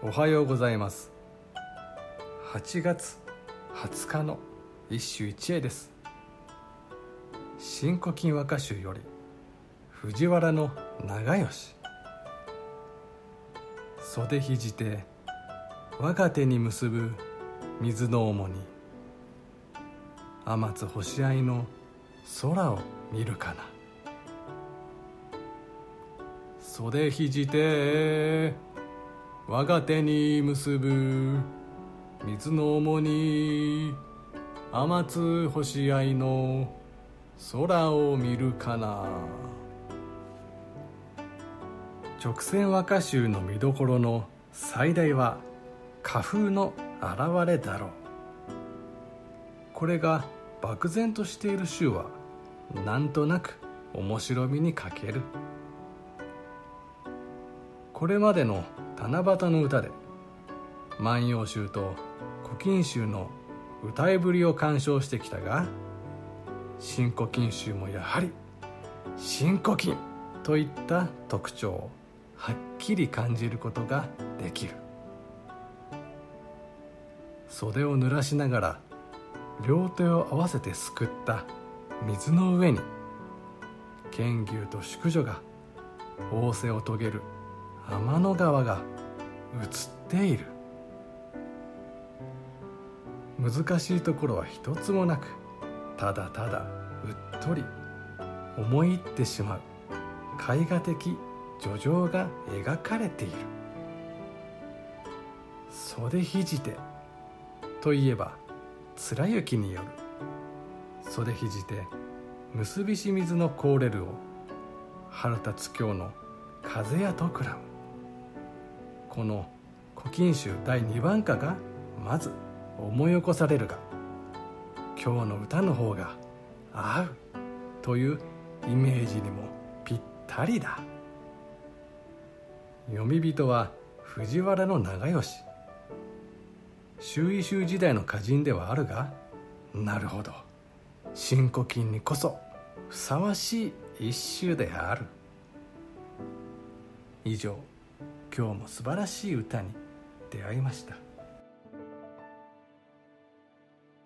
おはようございます。8月20日の一首一会です「新古今和歌集」より藤原の長吉袖肘て我が手に結ぶ水の重に天津星合いの空を見るかな。袖肘て我が手に結ぶ。水の重に天津星合いの。空を見るかな。直線和歌集の見どころの。最大は花風の現れだろう。これが漠然としている週は。なんとなく。面白みに欠ける。これまでの七夕の歌で「万葉集」と「古今集」の歌いぶりを鑑賞してきたが新古今集もやはり「新古今」といった特徴をはっきり感じることができる。袖を濡らしながら両手を合わせてすくった水の上に剣牛と淑女が仰せを遂げる天の川が映っている。難しいところは一つもなくただただうっとり思い入ってしまう絵画的叙情が描かれている。袖肘手といえば貫之による。袖肘手結びし水の凍れるを腹立つ今日の風やとくらむこの「古今集」第2番歌がまず思い起こされるが今日の歌の方が合うというイメージにもぴったりだ。読み人は藤原の長吉周囲州時代の歌人ではあるがなるほど。新古今にこそふさわしい一首である。以上。今日も素晴らしい歌に出会いました。